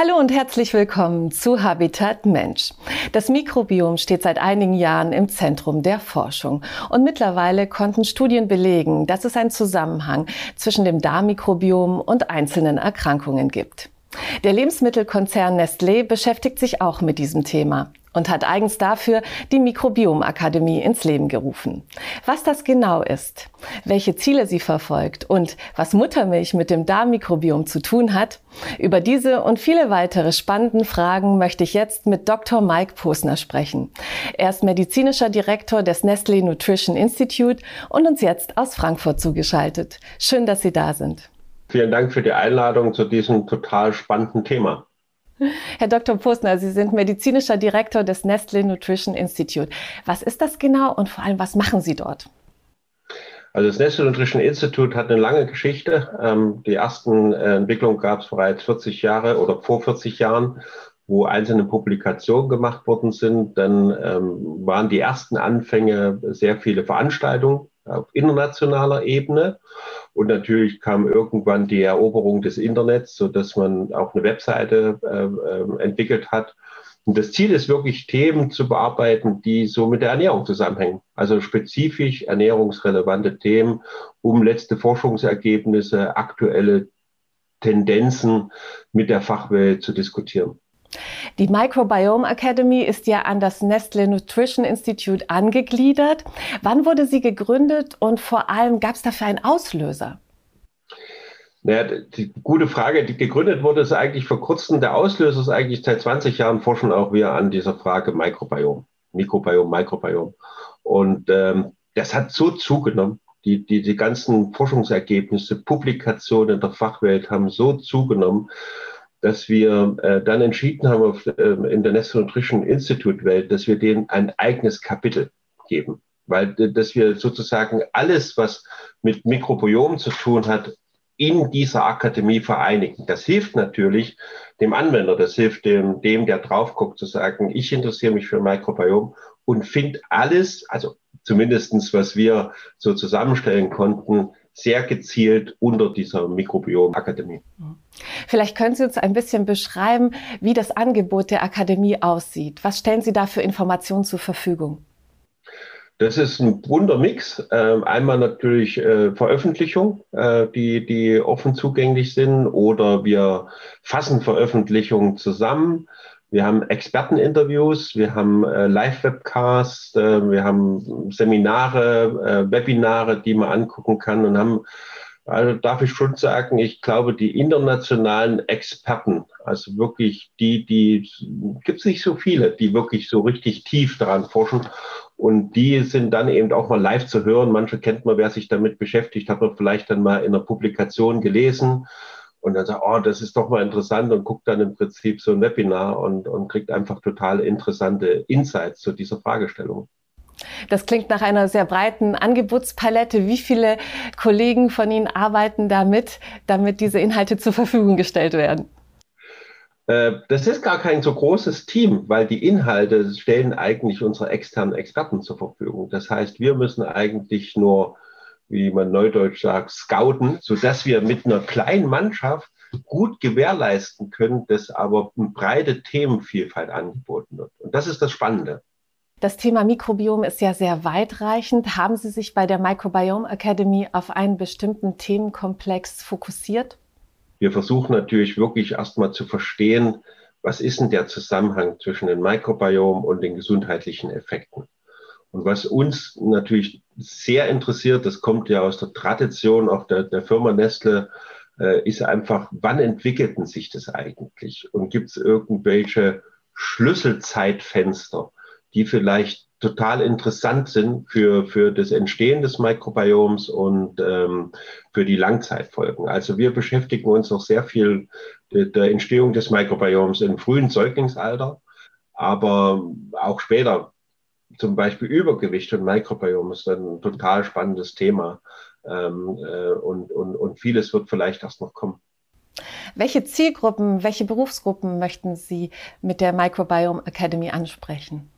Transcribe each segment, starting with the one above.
Hallo und herzlich willkommen zu Habitat Mensch. Das Mikrobiom steht seit einigen Jahren im Zentrum der Forschung und mittlerweile konnten Studien belegen, dass es einen Zusammenhang zwischen dem Darmmikrobiom und einzelnen Erkrankungen gibt. Der Lebensmittelkonzern Nestlé beschäftigt sich auch mit diesem Thema und hat eigens dafür die Mikrobiomakademie ins Leben gerufen. Was das genau ist, welche Ziele sie verfolgt und was Muttermilch mit dem Darmmikrobiom zu tun hat, über diese und viele weitere spannenden Fragen möchte ich jetzt mit Dr. Mike Posner sprechen. Er ist medizinischer Direktor des Nestlé Nutrition Institute und uns jetzt aus Frankfurt zugeschaltet. Schön, dass Sie da sind. Vielen Dank für die Einladung zu diesem total spannenden Thema. Herr Dr. Postner, Sie sind medizinischer Direktor des Nestle Nutrition Institute. Was ist das genau und vor allem, was machen Sie dort? Also das Nestle Nutrition Institute hat eine lange Geschichte. Ähm, die ersten äh, Entwicklungen gab es bereits 40 Jahre oder vor 40 Jahren, wo einzelne Publikationen gemacht worden sind. Dann ähm, waren die ersten Anfänge sehr viele Veranstaltungen auf internationaler Ebene. Und natürlich kam irgendwann die Eroberung des Internets, so dass man auch eine Webseite äh, entwickelt hat. Und das Ziel ist wirklich, Themen zu bearbeiten, die so mit der Ernährung zusammenhängen. Also spezifisch ernährungsrelevante Themen, um letzte Forschungsergebnisse, aktuelle Tendenzen mit der Fachwelt zu diskutieren. Die Microbiome Academy ist ja an das Nestle Nutrition Institute angegliedert. Wann wurde sie gegründet und vor allem gab es dafür einen Auslöser? Naja, die gute Frage, die gegründet wurde, ist eigentlich vor kurzem. Der Auslöser ist eigentlich seit 20 Jahren forschen auch wir an dieser Frage Mikrobiom, Mikrobiom, Mikrobiom. Und ähm, das hat so zugenommen. Die, die, die ganzen Forschungsergebnisse, Publikationen der Fachwelt haben so zugenommen, dass wir äh, dann entschieden haben auf, äh, in der Nestle Nutrition Institute Welt, dass wir denen ein eigenes Kapitel geben. Weil, dass wir sozusagen alles, was mit Mikrobiom zu tun hat, in dieser Akademie vereinigen. Das hilft natürlich dem Anwender, das hilft dem, dem der drauf guckt, zu sagen, ich interessiere mich für Mikrobiom und finde alles, also zumindestens was wir so zusammenstellen konnten, sehr gezielt unter dieser Mikrobiom-Akademie. Vielleicht können Sie uns ein bisschen beschreiben, wie das Angebot der Akademie aussieht. Was stellen Sie da für Informationen zur Verfügung? Das ist ein Wundermix. Ähm, einmal natürlich äh, Veröffentlichung, äh, die, die offen zugänglich sind, oder wir fassen Veröffentlichungen zusammen. Wir haben Experteninterviews, wir haben äh, Live-Webcasts, äh, wir haben Seminare, äh, Webinare, die man angucken kann und haben, also darf ich schon sagen, ich glaube, die internationalen Experten, also wirklich die, die, gibt es nicht so viele, die wirklich so richtig tief daran forschen. Und die sind dann eben auch mal live zu hören. Manche kennt man, wer sich damit beschäftigt, hat man vielleicht dann mal in einer Publikation gelesen und dann sagt, oh, das ist doch mal interessant und guckt dann im Prinzip so ein Webinar und, und kriegt einfach total interessante Insights zu dieser Fragestellung. Das klingt nach einer sehr breiten Angebotspalette. Wie viele Kollegen von Ihnen arbeiten damit, damit diese Inhalte zur Verfügung gestellt werden? Äh, das ist gar kein so großes Team, weil die Inhalte stellen eigentlich unsere externen Experten zur Verfügung. Das heißt, wir müssen eigentlich nur wie man neudeutsch sagt, scouten, sodass wir mit einer kleinen Mannschaft gut gewährleisten können, dass aber eine breite Themenvielfalt angeboten wird. Und das ist das Spannende. Das Thema Mikrobiom ist ja sehr weitreichend. Haben Sie sich bei der Microbiome Academy auf einen bestimmten Themenkomplex fokussiert? Wir versuchen natürlich wirklich erstmal zu verstehen, was ist denn der Zusammenhang zwischen dem Mikrobiom und den gesundheitlichen Effekten. Und was uns natürlich sehr interessiert, das kommt ja aus der Tradition auch der, der Firma Nestle, äh, ist einfach, wann entwickelten sich das eigentlich? Und gibt es irgendwelche Schlüsselzeitfenster, die vielleicht total interessant sind für, für das Entstehen des Mikrobioms und ähm, für die Langzeitfolgen. Also wir beschäftigen uns auch sehr viel der, der Entstehung des Mikrobioms im frühen Säuglingsalter, aber auch später zum Beispiel Übergewicht und Mikrobiom ist ein total spannendes Thema. Ähm, äh, und, und, und vieles wird vielleicht erst noch kommen. Welche Zielgruppen, welche Berufsgruppen möchten Sie mit der Microbiome Academy ansprechen?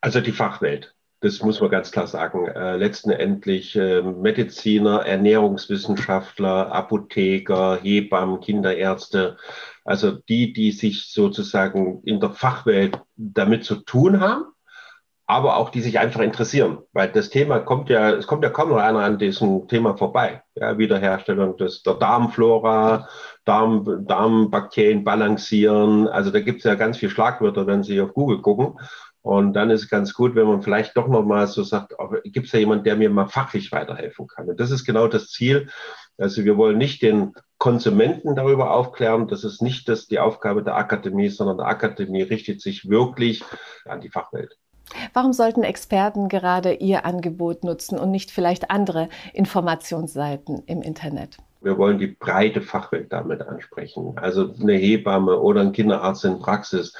Also die Fachwelt. das muss man ganz klar sagen. Äh, letztendlich äh, Mediziner, Ernährungswissenschaftler, Apotheker, Hebammen, Kinderärzte, also die, die sich sozusagen in der Fachwelt damit zu tun haben, aber auch die sich einfach interessieren, weil das Thema kommt ja, es kommt ja kaum noch einer an diesem Thema vorbei. Ja, Wiederherstellung des, der Darmflora, Darm, Darmbakterien balancieren. Also da gibt es ja ganz viele Schlagwörter, wenn Sie auf Google gucken. Und dann ist es ganz gut, wenn man vielleicht doch nochmal so sagt, gibt es ja jemand, der mir mal fachlich weiterhelfen kann. Und das ist genau das Ziel. Also wir wollen nicht den Konsumenten darüber aufklären. Das ist nicht das, die Aufgabe der Akademie, sondern der Akademie richtet sich wirklich an die Fachwelt. Warum sollten Experten gerade Ihr Angebot nutzen und nicht vielleicht andere Informationsseiten im Internet? Wir wollen die breite Fachwelt damit ansprechen. Also eine Hebamme oder ein Kinderarzt in Praxis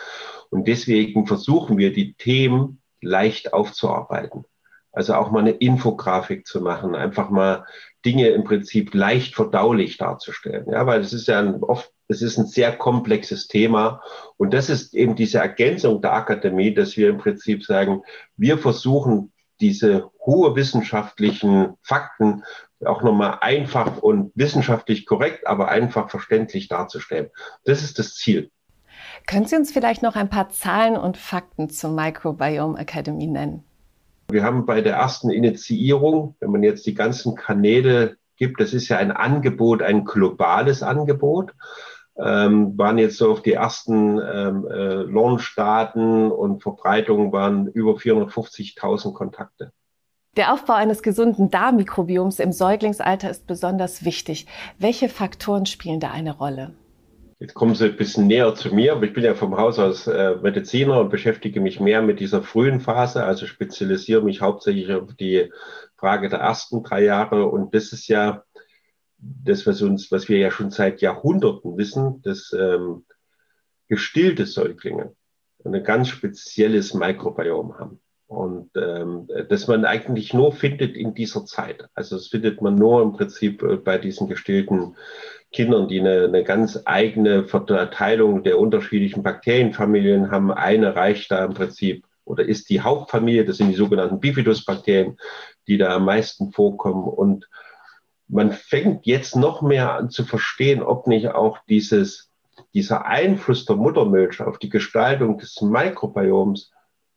und deswegen versuchen wir, die Themen leicht aufzuarbeiten. Also auch mal eine Infografik zu machen, einfach mal Dinge im Prinzip leicht verdaulich darzustellen. Ja, weil es ist ja ein, oft, es ist ein sehr komplexes Thema. Und das ist eben diese Ergänzung der Akademie, dass wir im Prinzip sagen, wir versuchen, diese hohe wissenschaftlichen Fakten auch nochmal einfach und wissenschaftlich korrekt, aber einfach verständlich darzustellen. Das ist das Ziel. Können Sie uns vielleicht noch ein paar Zahlen und Fakten zur Microbiome Academy nennen? Wir haben bei der ersten Initiierung, wenn man jetzt die ganzen Kanäle gibt, das ist ja ein Angebot, ein globales Angebot, ähm, waren jetzt so auf die ersten ähm, äh, Launch-Daten und Verbreitungen waren über 450.000 Kontakte. Der Aufbau eines gesunden Darmmikrobioms im Säuglingsalter ist besonders wichtig. Welche Faktoren spielen da eine Rolle? Jetzt kommen Sie ein bisschen näher zu mir, aber ich bin ja vom Haus aus äh, Mediziner und beschäftige mich mehr mit dieser frühen Phase, also spezialisiere mich hauptsächlich auf die Frage der ersten drei Jahre. Und das ist ja das, was uns, was wir ja schon seit Jahrhunderten wissen, dass ähm, gestillte Säuglinge ein ganz spezielles Mikrobiom haben. Und ähm, das man eigentlich nur findet in dieser Zeit. Also das findet man nur im Prinzip äh, bei diesen gestillten Kindern, die eine, eine ganz eigene Verteilung der unterschiedlichen Bakterienfamilien haben. Eine reicht da im Prinzip oder ist die Hauptfamilie, das sind die sogenannten Bifidusbakterien, die da am meisten vorkommen. Und man fängt jetzt noch mehr an zu verstehen, ob nicht auch dieses, dieser Einfluss der Muttermilch auf die Gestaltung des Mikrobioms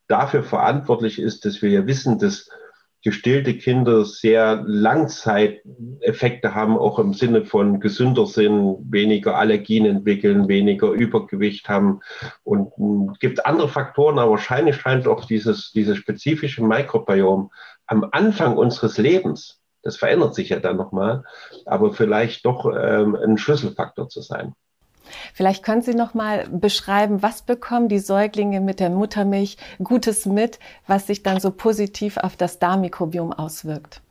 dafür verantwortlich ist, dass wir ja wissen, dass gestillte Kinder sehr Langzeiteffekte haben, auch im Sinne von gesünder sind, weniger Allergien entwickeln, weniger Übergewicht haben. Und es gibt andere Faktoren, aber wahrscheinlich scheint auch dieses, dieses spezifische Mikrobiom am Anfang unseres Lebens, das verändert sich ja dann nochmal, aber vielleicht doch ähm, ein Schlüsselfaktor zu sein. Vielleicht können Sie noch mal beschreiben, was bekommen die Säuglinge mit der Muttermilch Gutes mit, was sich dann so positiv auf das Darmmikrobiom auswirkt?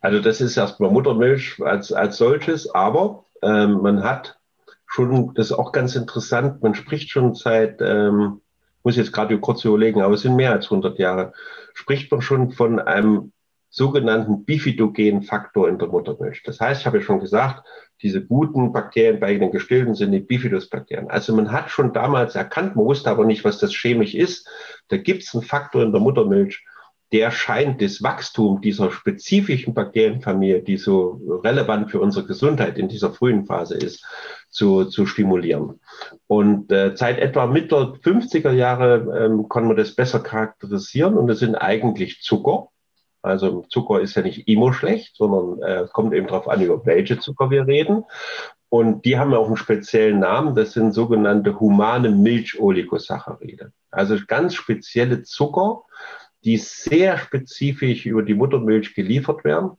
Also das ist erstmal Muttermilch als, als solches, aber ähm, man hat schon, das ist auch ganz interessant, man spricht schon seit, ähm, muss jetzt gerade kurz überlegen, aber es sind mehr als 100 Jahre, spricht man schon von einem sogenannten bifidogenen Faktor in der Muttermilch. Das heißt, ich habe ja schon gesagt, diese guten Bakterien bei den Gestillten sind die Bifidusbakterien. Also man hat schon damals erkannt, man wusste aber nicht, was das chemisch ist. Da gibt es einen Faktor in der Muttermilch, der scheint das Wachstum dieser spezifischen Bakterienfamilie, die so relevant für unsere Gesundheit in dieser frühen Phase ist, zu, zu stimulieren. Und äh, seit etwa Mitte 50er Jahre ähm, kann man das besser charakterisieren und das sind eigentlich Zucker also Zucker ist ja nicht immer schlecht, sondern äh, es kommt eben darauf an, über welche Zucker wir reden. Und die haben auch einen speziellen Namen, das sind sogenannte humane Milcholigosaccharide. Also ganz spezielle Zucker, die sehr spezifisch über die Muttermilch geliefert werden,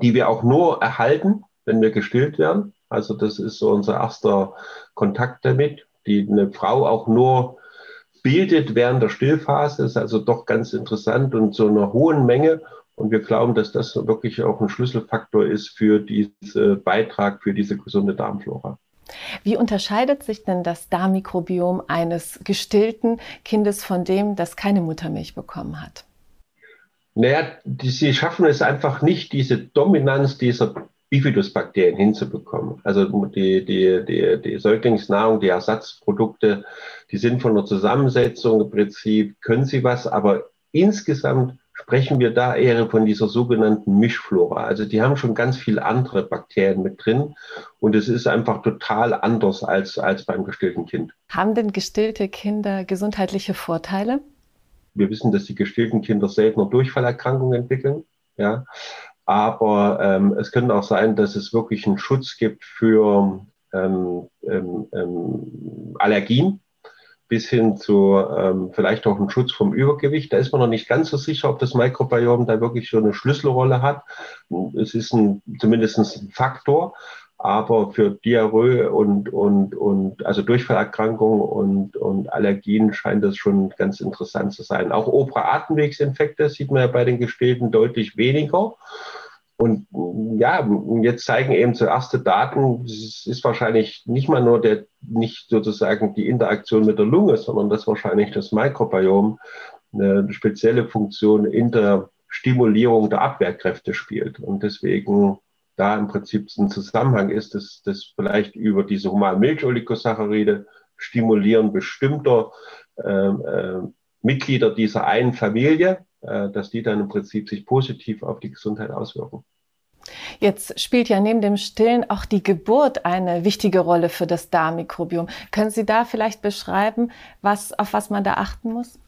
die wir auch nur erhalten, wenn wir gestillt werden. Also das ist so unser erster Kontakt damit, die eine Frau auch nur bildet während der Stillphase, ist also doch ganz interessant und so einer hohen Menge. Und wir glauben, dass das wirklich auch ein Schlüsselfaktor ist für diesen Beitrag für diese gesunde Darmflora. Wie unterscheidet sich denn das Darmmikrobiom eines gestillten Kindes von dem, das keine Muttermilch bekommen hat? Naja, die, sie schaffen es einfach nicht, diese Dominanz dieser Bifidusbakterien hinzubekommen. Also die, die, die, die Säuglingsnahrung, die Ersatzprodukte, die sind von der Zusammensetzung im Prinzip, können sie was, aber insgesamt sprechen wir da eher von dieser sogenannten Mischflora. Also die haben schon ganz viele andere Bakterien mit drin und es ist einfach total anders als, als beim gestillten Kind. Haben denn gestillte Kinder gesundheitliche Vorteile? Wir wissen, dass die gestillten Kinder seltener Durchfallerkrankungen entwickeln. Ja. Aber ähm, es könnte auch sein, dass es wirklich einen Schutz gibt für ähm, ähm, ähm Allergien bis hin zu ähm, vielleicht auch einen Schutz vom Übergewicht. Da ist man noch nicht ganz so sicher, ob das Mikrobiom da wirklich so eine Schlüsselrolle hat. Es ist ein, zumindest ein Faktor, aber für Diarrhoe und, und, und also Durchfallerkrankungen und, und Allergien scheint das schon ganz interessant zu sein. Auch obere Atemwegsinfekte sieht man ja bei den Gestillten deutlich weniger. Und ja, jetzt zeigen eben so erste Daten, es ist wahrscheinlich nicht mal nur der, nicht sozusagen die Interaktion mit der Lunge, sondern dass wahrscheinlich das Mikrobiom eine spezielle Funktion in der Stimulierung der Abwehrkräfte spielt. Und deswegen da im Prinzip ein Zusammenhang ist, dass das vielleicht über diese humanen Milcholigosaccharide stimulieren bestimmter äh, äh, Mitglieder dieser einen Familie, äh, dass die dann im Prinzip sich positiv auf die Gesundheit auswirken. Jetzt spielt ja neben dem Stillen auch die Geburt eine wichtige Rolle für das Darmmikrobiom. Können Sie da vielleicht beschreiben, was, auf was man da achten muss?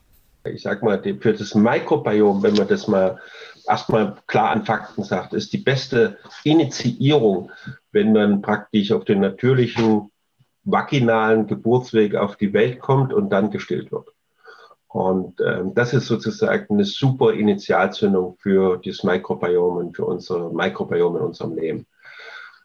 Ich sage mal, für das Mikrobiom, wenn man das mal erstmal klar an Fakten sagt, ist die beste Initiierung, wenn man praktisch auf den natürlichen vaginalen Geburtsweg auf die Welt kommt und dann gestillt wird. Und ähm, das ist sozusagen eine super Initialzündung für das Mikrobiom und für unser Mikrobiom in unserem Leben.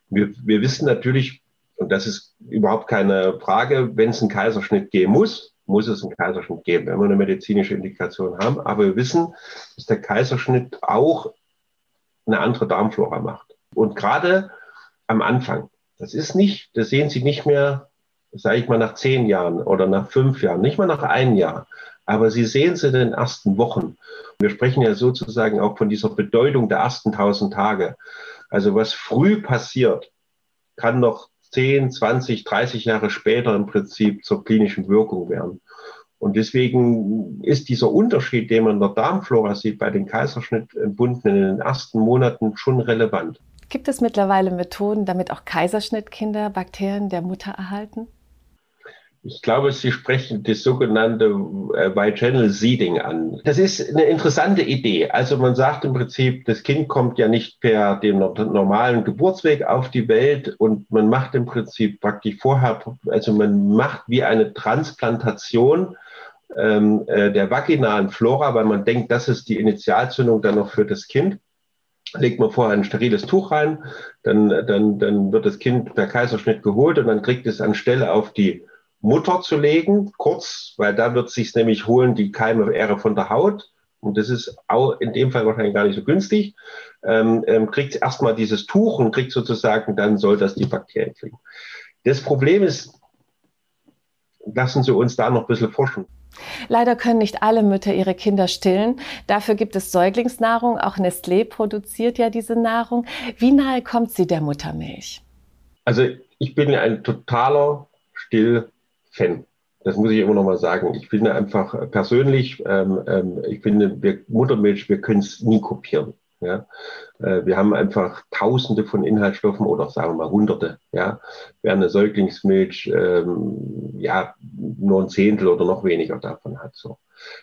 Wir, wir wissen natürlich, und das ist überhaupt keine Frage, wenn es einen Kaiserschnitt geben muss, muss es einen Kaiserschnitt geben, wenn wir eine medizinische Indikation haben. Aber wir wissen, dass der Kaiserschnitt auch eine andere Darmflora macht. Und gerade am Anfang, das ist nicht, das sehen Sie nicht mehr, sage ich mal, nach zehn Jahren oder nach fünf Jahren, nicht mal nach einem Jahr. Aber Sie sehen es in den ersten Wochen. Wir sprechen ja sozusagen auch von dieser Bedeutung der ersten tausend Tage. Also was früh passiert, kann noch 10, 20, 30 Jahre später im Prinzip zur klinischen Wirkung werden. Und deswegen ist dieser Unterschied, den man in der Darmflora sieht, bei den Kaiserschnittbunden in den ersten Monaten schon relevant. Gibt es mittlerweile Methoden, damit auch Kaiserschnittkinder Bakterien der Mutter erhalten? Ich glaube, Sie sprechen das sogenannte äh, Bichannel Seeding an. Das ist eine interessante Idee. Also man sagt im Prinzip, das Kind kommt ja nicht per dem normalen Geburtsweg auf die Welt und man macht im Prinzip praktisch vorher, also man macht wie eine Transplantation ähm, äh, der vaginalen Flora, weil man denkt, das ist die Initialzündung dann noch für das Kind legt man vorher ein steriles Tuch rein, dann, dann, dann wird das Kind per Kaiserschnitt geholt und dann kriegt es anstelle auf die Mutter zu legen, kurz, weil da wird sich nämlich holen die Keime Ehre von der Haut. Und das ist auch in dem Fall wahrscheinlich gar nicht so günstig. Ähm, ähm, kriegt erstmal dieses Tuch und kriegt sozusagen, dann soll das die Bakterien kriegen. Das Problem ist, lassen Sie uns da noch ein bisschen forschen. Leider können nicht alle Mütter ihre Kinder stillen. Dafür gibt es Säuglingsnahrung. Auch Nestlé produziert ja diese Nahrung. Wie nahe kommt sie der Muttermilch? Also ich bin ein totaler Still Fan. Das muss ich immer noch mal sagen. Ich finde einfach persönlich, ähm, ähm, ich finde, wir, Muttermilch, wir können es nie kopieren. Ja, äh, wir haben einfach Tausende von Inhaltsstoffen oder sagen wir mal Hunderte. Ja, während eine Säuglingsmilch ähm, ja nur ein Zehntel oder noch weniger davon hat. So,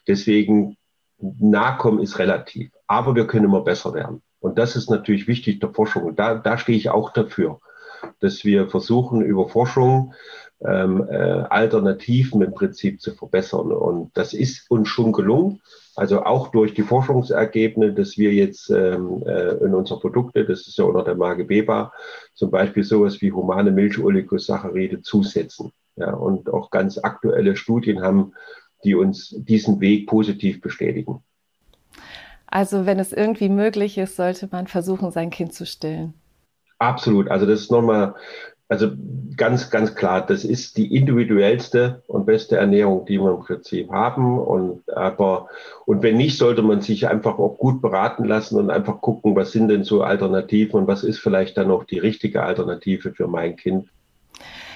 deswegen Nachkommen ist relativ, aber wir können immer besser werden. Und das ist natürlich wichtig der Forschung. Da, da stehe ich auch dafür, dass wir versuchen über Forschung ähm, äh, Alternativen im Prinzip zu verbessern. Und das ist uns schon gelungen. Also auch durch die Forschungsergebnisse, dass wir jetzt ähm, äh, in unsere Produkte, das ist ja unter der Marke Beba, zum Beispiel sowas wie humane Milcholigosaccharide zusetzen. Ja, und auch ganz aktuelle Studien haben, die uns diesen Weg positiv bestätigen. Also wenn es irgendwie möglich ist, sollte man versuchen, sein Kind zu stillen. Absolut. Also das ist nochmal also ganz, ganz klar, das ist die individuellste und beste Ernährung, die wir im Prinzip haben. Und aber und wenn nicht, sollte man sich einfach auch gut beraten lassen und einfach gucken, was sind denn so Alternativen und was ist vielleicht dann auch die richtige Alternative für mein Kind.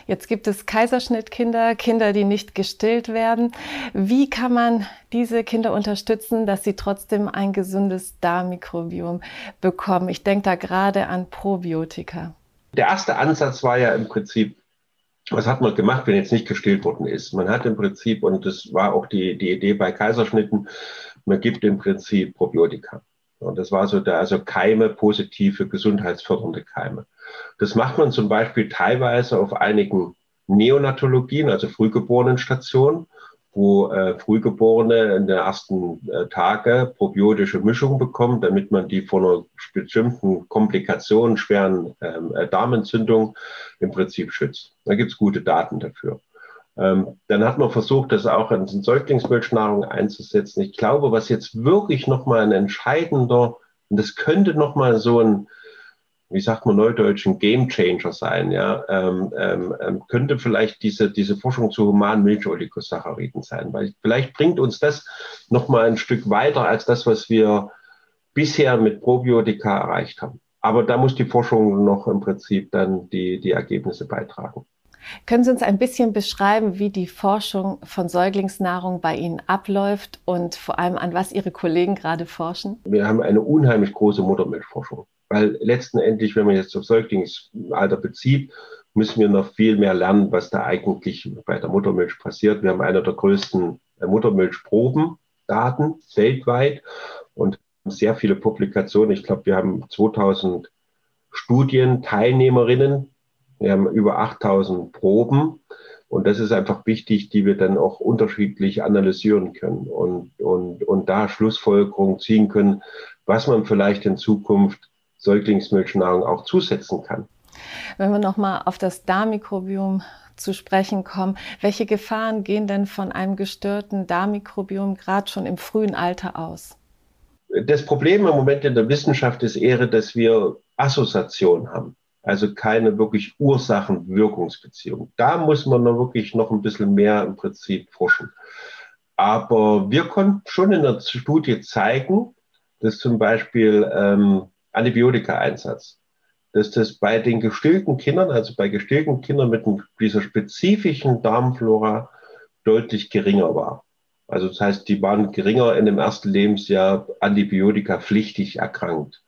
Jetzt gibt es Kaiserschnittkinder, Kinder, die nicht gestillt werden. Wie kann man diese Kinder unterstützen, dass sie trotzdem ein gesundes Darmmikrobiom bekommen? Ich denke da gerade an Probiotika. Der erste Ansatz war ja im Prinzip, was hat man gemacht, wenn jetzt nicht gestillt worden ist? Man hat im Prinzip, und das war auch die, die Idee bei Kaiserschnitten, man gibt im Prinzip Probiotika. Und das war so der, also Keime, positive, gesundheitsfördernde Keime. Das macht man zum Beispiel teilweise auf einigen Neonatologien, also Frühgeborenenstationen, wo äh, Frühgeborene in den ersten äh, Tage probiotische Mischung bekommen, damit man die von einer bestimmten Komplikation, schweren ähm, äh, Darmentzündung im Prinzip schützt. Da gibt's gute Daten dafür. Ähm, dann hat man versucht, das auch in Säuglingsmilchnahrung einzusetzen. Ich glaube, was jetzt wirklich nochmal ein entscheidender, und das könnte nochmal so ein, wie sagt man neudeutsch, ein Game Changer sein, ja, ähm, ähm, ähm, könnte vielleicht diese, diese Forschung zu humanen Milcholigosachariden sein, weil vielleicht bringt uns das nochmal ein Stück weiter als das, was wir bisher mit Probiotika erreicht haben. Aber da muss die Forschung noch im Prinzip dann die, die Ergebnisse beitragen. Können Sie uns ein bisschen beschreiben, wie die Forschung von Säuglingsnahrung bei Ihnen abläuft und vor allem an was Ihre Kollegen gerade forschen? Wir haben eine unheimlich große Muttermilchforschung, weil letzten Endlich, wenn man jetzt auf Säuglingsalter bezieht, müssen wir noch viel mehr lernen, was da eigentlich bei der Muttermilch passiert. Wir haben eine der größten Muttermilchprobendaten weltweit und sehr viele Publikationen. Ich glaube, wir haben 2000 Studienteilnehmerinnen wir haben über 8000 Proben und das ist einfach wichtig, die wir dann auch unterschiedlich analysieren können und, und, und da Schlussfolgerungen ziehen können, was man vielleicht in Zukunft Säuglingsmilchnahrung auch zusetzen kann. Wenn wir nochmal auf das Darmmikrobiom zu sprechen kommen, welche Gefahren gehen denn von einem gestörten Darmmikrobiom gerade schon im frühen Alter aus? Das Problem im Moment in der Wissenschaft ist eher, dass wir Assoziation haben. Also keine wirklich Ursachen-Wirkungsbeziehung. Da muss man noch wirklich noch ein bisschen mehr im Prinzip forschen. Aber wir konnten schon in der Studie zeigen, dass zum Beispiel ähm, Antibiotika-Einsatz, dass das bei den gestillten Kindern, also bei gestillten Kindern mit dieser spezifischen Darmflora deutlich geringer war. Also das heißt, die waren geringer in dem ersten Lebensjahr antibiotika pflichtig erkrankt.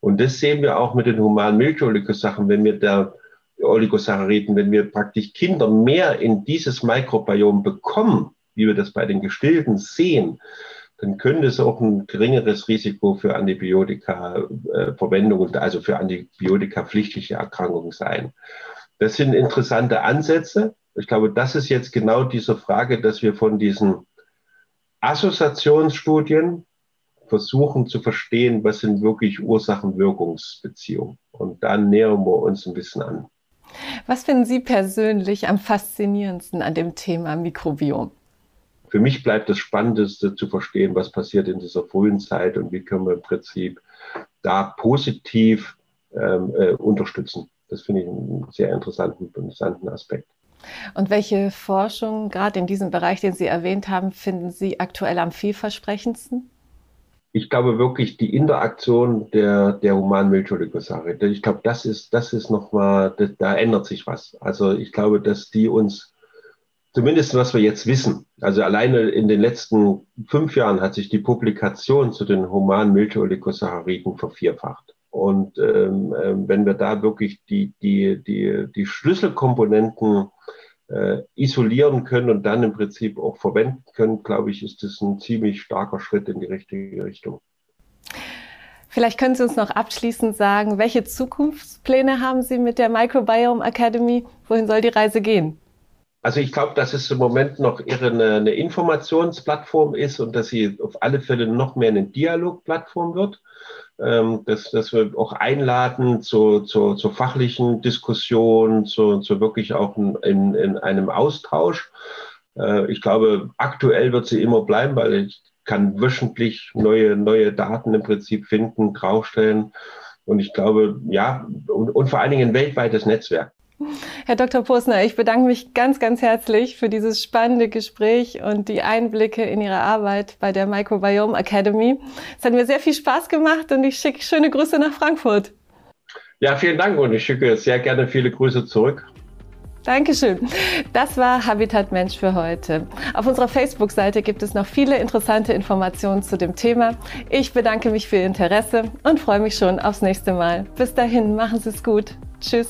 Und das sehen wir auch mit den humanen Milcholigosachen, wenn wir da Oligosacchariden, wenn wir praktisch Kinder mehr in dieses Mikrobiom bekommen, wie wir das bei den Gestillten sehen, dann könnte es auch ein geringeres Risiko für Antibiotika-Verwendung, äh, also für Antibiotika-pflichtige Erkrankungen sein. Das sind interessante Ansätze. Ich glaube, das ist jetzt genau diese Frage, dass wir von diesen Assoziationsstudien versuchen zu verstehen, was sind wirklich Ursachen-Wirkungsbeziehungen. Und dann nähern wir uns ein bisschen an. Was finden Sie persönlich am faszinierendsten an dem Thema Mikrobiom? Für mich bleibt das Spannendste zu verstehen, was passiert in dieser frühen Zeit und wie können wir im Prinzip da positiv ähm, äh, unterstützen. Das finde ich einen sehr interessanten, interessanten Aspekt. Und welche Forschung, gerade in diesem Bereich, den Sie erwähnt haben, finden Sie aktuell am vielversprechendsten? ich glaube wirklich die Interaktion der, der humanen Milcholigosache. Ich glaube, das ist, das ist nochmal, da ändert sich was. Also ich glaube, dass die uns, zumindest was wir jetzt wissen, also alleine in den letzten fünf Jahren hat sich die Publikation zu den humanen Milcholigosacchariden vervierfacht. Und ähm, äh, wenn wir da wirklich die, die, die, die Schlüsselkomponenten äh, isolieren können und dann im Prinzip auch verwenden können, glaube ich, ist das ein ziemlich starker Schritt in die richtige Richtung. Vielleicht können Sie uns noch abschließend sagen, welche Zukunftspläne haben Sie mit der Microbiome Academy? Wohin soll die Reise gehen? Also ich glaube, dass es im Moment noch eher eine, eine Informationsplattform ist und dass sie auf alle Fälle noch mehr eine Dialogplattform wird ähm, dass, dass wir auch einladen zu, zu, zur fachlichen Diskussion, zu, zu wirklich auch in, in einem Austausch. Äh, ich glaube, aktuell wird sie immer bleiben, weil ich kann wöchentlich neue, neue Daten im Prinzip finden, draufstellen. Und ich glaube, ja, und, und vor allen Dingen ein weltweites Netzwerk. Herr Dr. Posner, ich bedanke mich ganz, ganz herzlich für dieses spannende Gespräch und die Einblicke in Ihre Arbeit bei der Microbiome Academy. Es hat mir sehr viel Spaß gemacht und ich schicke schöne Grüße nach Frankfurt. Ja, vielen Dank und ich schicke sehr gerne viele Grüße zurück. Dankeschön. Das war Habitat Mensch für heute. Auf unserer Facebook-Seite gibt es noch viele interessante Informationen zu dem Thema. Ich bedanke mich für Ihr Interesse und freue mich schon aufs nächste Mal. Bis dahin, machen Sie es gut. Tschüss.